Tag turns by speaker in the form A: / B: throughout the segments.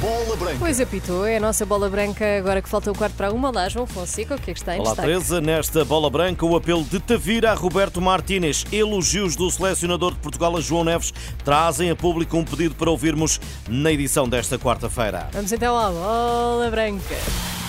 A: Bola Branca.
B: Pois apitou, é a nossa bola branca agora que falta o quarto para uma. Olá, João Fonseca, o que é que está em
C: Olá,
B: destaque?
C: Teresa. Nesta bola branca, o apelo de Tavira a Roberto Martínez. Elogios do selecionador de Portugal a João Neves trazem a público um pedido para ouvirmos na edição desta quarta-feira.
B: Vamos então à bola branca.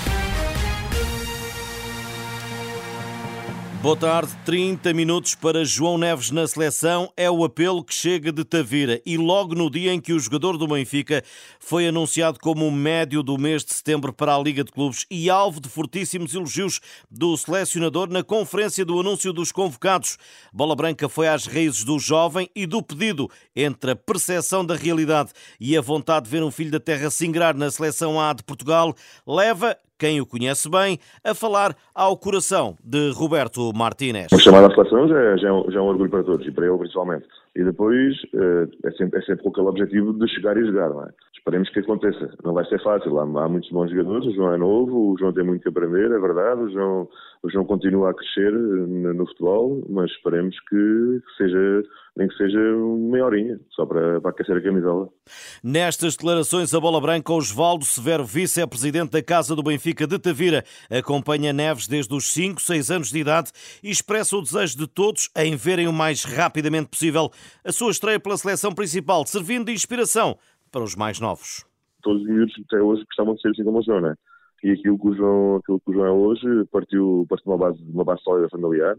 C: Boa tarde, 30 minutos para João Neves na seleção é o apelo que chega de Tavira e logo no dia em que o jogador do Benfica foi anunciado como médio do mês de setembro para a Liga de Clubes e alvo de fortíssimos elogios do selecionador na conferência do anúncio dos convocados. Bola Branca foi às raízes do jovem e do pedido entre a percepção da realidade e a vontade de ver um filho da terra se ingrar na seleção A de Portugal, leva quem o conhece bem, a falar ao coração de Roberto Martínez.
D: O chamado à seleção já é, já, é um, já é um orgulho para todos, e para ele principalmente. E depois eh, é, sempre, é sempre aquele objetivo de chegar e jogar, não é? Esperemos que aconteça. Não vai ser fácil, há, há muitos bons jogadores, o João é novo, o João tem muito que aprender, é verdade, o João, o João continua a crescer no, no futebol, mas esperemos que seja, nem que seja meia horinha, só para, para aquecer a camisola.
C: Nestas declarações, a bola branca, Osvaldo Severo, vice-presidente da Casa do Benfica de Tavira, acompanha Neves desde os 5, 6 anos de idade e expressa o desejo de todos em verem o mais rapidamente possível a sua estreia pela seleção principal, servindo de inspiração para os mais novos.
D: Todos os miúdos até hoje gostavam de ser assim como o João, não é? E aquilo que o João, aquilo que o João é hoje partiu, partiu de uma base, uma base sólida familiar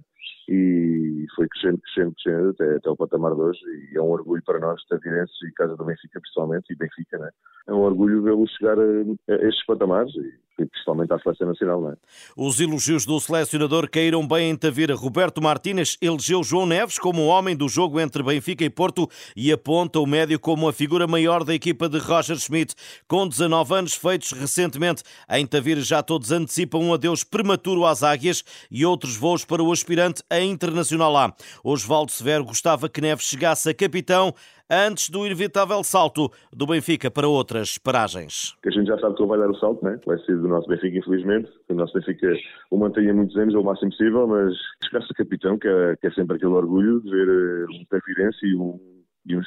D: e foi crescendo, crescendo, crescendo até, até o patamar de hoje e é um orgulho para nós, Tavirenses e Casa do Benfica principalmente, e Benfica, né? É um orgulho vê-lo chegar a, a estes patamares e principalmente à seleção nacional, é?
C: Os elogios do selecionador caíram bem em Tavira. Roberto Martínez elegeu João Neves como o homem do jogo entre Benfica e Porto e aponta o médio como a figura maior da equipa de Roger Schmidt. Com 19 anos feitos recentemente, em Tavira já todos antecipam um adeus prematuro às águias e outros voos para o aspirante a Internacional A. Osvaldo Severo gostava que Neves chegasse a capitão antes do inevitável salto do Benfica para outras paragens.
D: A gente já sabe que ele vai dar o salto, né? vai ser do nosso Benfica, infelizmente. O nosso Benfica o mantém há muitos anos, é o máximo possível, mas chegasse a capitão, que é, que é sempre aquele orgulho de ver eh, um Tafirense e um, e um,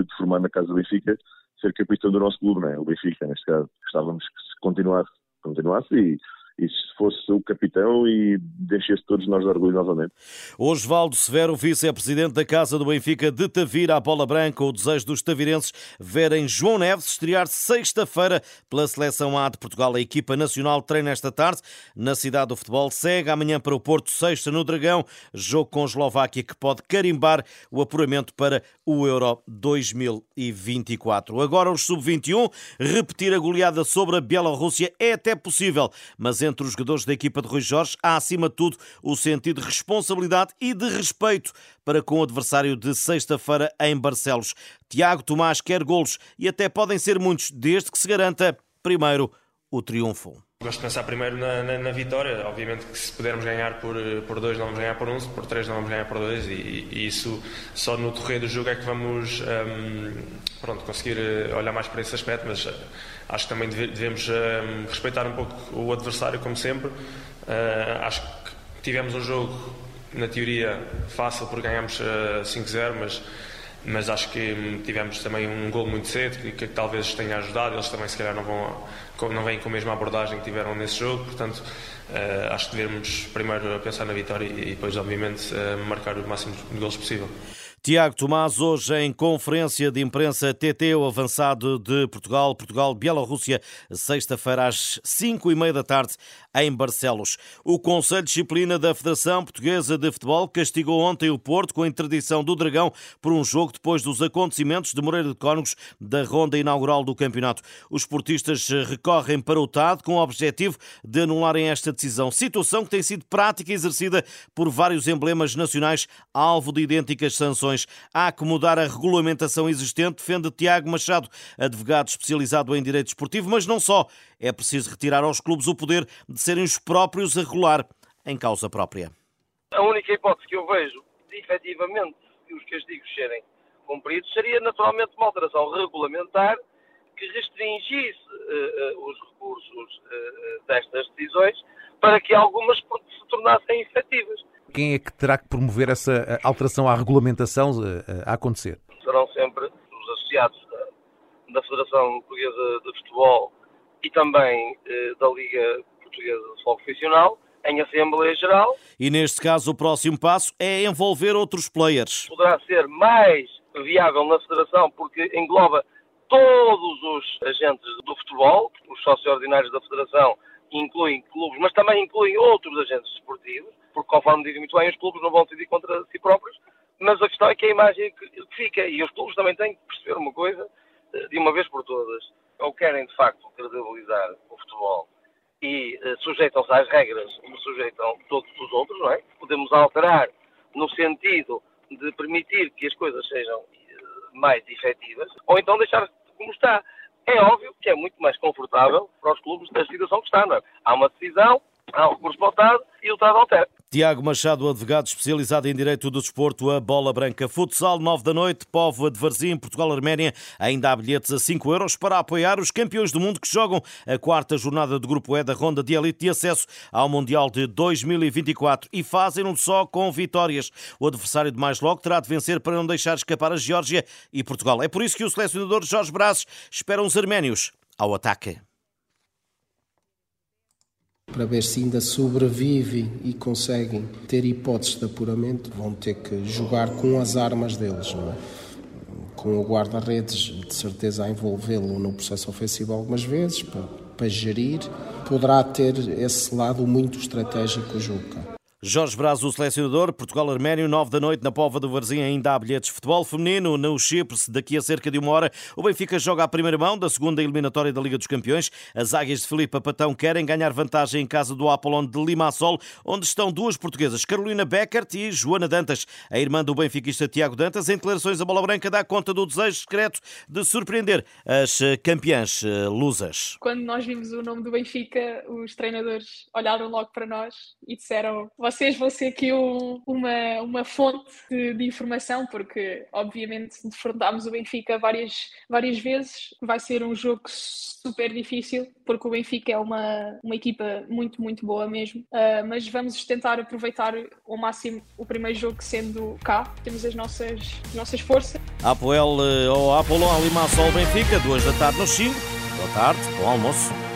D: um formado na casa do Benfica ser capitão do nosso clube, né? o Benfica, neste caso. Gostávamos que continuasse, continuasse e e se fosse o capitão e deixasse todos nós de orgulho novamente.
C: Osvaldo Severo, vice-presidente da Casa do Benfica de Tavira, à bola branca, o desejo dos tavirenses verem João Neves estrear sexta-feira pela Seleção A de Portugal. A equipa nacional treina esta tarde na cidade do futebol, segue amanhã para o Porto, sexta no Dragão, jogo com a Eslováquia que pode carimbar o apuramento para o Euro 2024. Agora os sub-21, repetir a goleada sobre a Bielorrússia é até possível, mas entre os jogadores da equipa de Rui Jorge há, acima de tudo, o sentido de responsabilidade e de respeito para com o adversário de sexta-feira em Barcelos. Tiago Tomás quer golos e até podem ser muitos, desde que se garanta, primeiro, o triunfo.
E: Gosto de pensar primeiro na, na, na, vitória. Obviamente que se pudermos ganhar por, por dois, não vamos ganhar por um, por três, não vamos ganhar por dois. E, e isso só no torreio do jogo é que vamos um, pronto, conseguir eh, olhar mais para esse aspecto. Mas uh, acho que também devemos um, respeitar um pouco o adversário, como sempre. Uh, acho que tivemos um jogo, na teoria, fácil porque ganhámos uh, 5-0, mas mas acho que tivemos também um gol muito cedo que, que, talvez tenha ajudado. Eles também, se calhar, não, vão, não vêm com a mesma abordagem que tiveram nesse jogo. Portanto, uh, acho que devemos primeiro pensar na vitória e, depois, obviamente, uh, marcar o máximo de gols possível.
C: Tiago Tomás, hoje em conferência de imprensa TT, o avançado de Portugal, Portugal-Bielorrússia, sexta-feira às 5 e meia da tarde, em Barcelos. O Conselho de Disciplina da Federação Portuguesa de Futebol castigou ontem o Porto com a interdição do Dragão por um jogo depois dos acontecimentos de Moreira de Cónegos da ronda inaugural do campeonato. Os portistas recorrem para o TAD com o objetivo de anularem esta decisão, situação que tem sido prática exercida por vários emblemas nacionais, alvo de idênticas sanções. Há que mudar a regulamentação existente, defende Tiago Machado, advogado especializado em direito esportivo, mas não só. É preciso retirar aos clubes o poder de serem os próprios a regular em causa própria.
F: A única hipótese que eu vejo efetivamente os castigos serem cumpridos seria naturalmente uma alteração regulamentar que restringisse uh, uh, os recursos uh, destas decisões para que algumas se tornassem efetivas.
G: Quem é que terá que promover essa alteração à regulamentação a acontecer?
F: Serão sempre os associados da Federação Portuguesa de Futebol e também eh, da Liga Portuguesa de Futebol Profissional em Assembleia Geral.
C: E neste caso o próximo passo é envolver outros players.
F: Poderá ser mais viável na Federação porque engloba todos os agentes do futebol, os sócios ordinários da Federação incluem clubes, mas também incluem outros agentes esportivos, porque conforme dizem muito bem, os clubes não vão decidir contra si próprios, mas a questão é que a imagem que fica, e os clubes também têm que perceber uma coisa, eh, de uma vez por todas, ou querem de facto credibilizar o futebol e uh, sujeitam-se às regras como sujeitam todos os outros, não é? Podemos alterar no sentido de permitir que as coisas sejam uh, mais efetivas, ou então deixar como está. É óbvio que é muito mais confortável para os clubes da situação que está, não é? Há uma decisão, recurso pautado e o Estado altera.
C: Tiago Machado, advogado especializado em Direito do Desporto, a Bola Branca. Futsal, 9 da noite, Povo de Varzim, Portugal-Arménia. Ainda há bilhetes a 5 euros para apoiar os campeões do mundo que jogam a quarta jornada do Grupo E da Ronda de Elite de acesso ao Mundial de 2024 e fazem-no só com vitórias. O adversário de mais logo terá de vencer para não deixar escapar a Geórgia e Portugal. É por isso que o selecionador Jorge Brazes espera os arménios ao ataque
A: para ver se ainda sobrevivem e conseguem ter hipóteses de apuramento, vão ter que jogar com as armas deles, não é? com o guarda-redes de certeza a envolvê-lo no processo ofensivo algumas vezes, para, para gerir, poderá ter esse lado muito estratégico o.
C: Jorge Braz, o selecionador, Portugal-Arménio, 9 da noite na Pova do Varzim, ainda há bilhetes de futebol feminino no Chipre, daqui a cerca de uma hora. O Benfica joga a primeira mão da segunda eliminatória da Liga dos Campeões. As águias de Filipe Patão querem ganhar vantagem em casa do Apollon de Limassol, onde estão duas portuguesas, Carolina Beckert e Joana Dantas. A irmã do benfiquista Tiago Dantas, em declarações a bola branca, dá conta do desejo secreto de surpreender as eh, campeãs eh, lusas.
G: Quando nós vimos o nome do Benfica, os treinadores olharam logo para nós e disseram vocês vão ser aqui um, uma, uma fonte de, de, informação, porque obviamente defrontámos o Benfica várias, várias vezes. Vai ser um jogo super difícil, porque o Benfica é uma, uma equipa muito, muito boa mesmo. Uh, mas vamos tentar aproveitar ao máximo o primeiro jogo sendo cá. Temos as nossas, as nossas forças.
C: Apoel ou Apolon, Limassol, Benfica, duas da tarde no Chile. Boa tarde, bom almoço.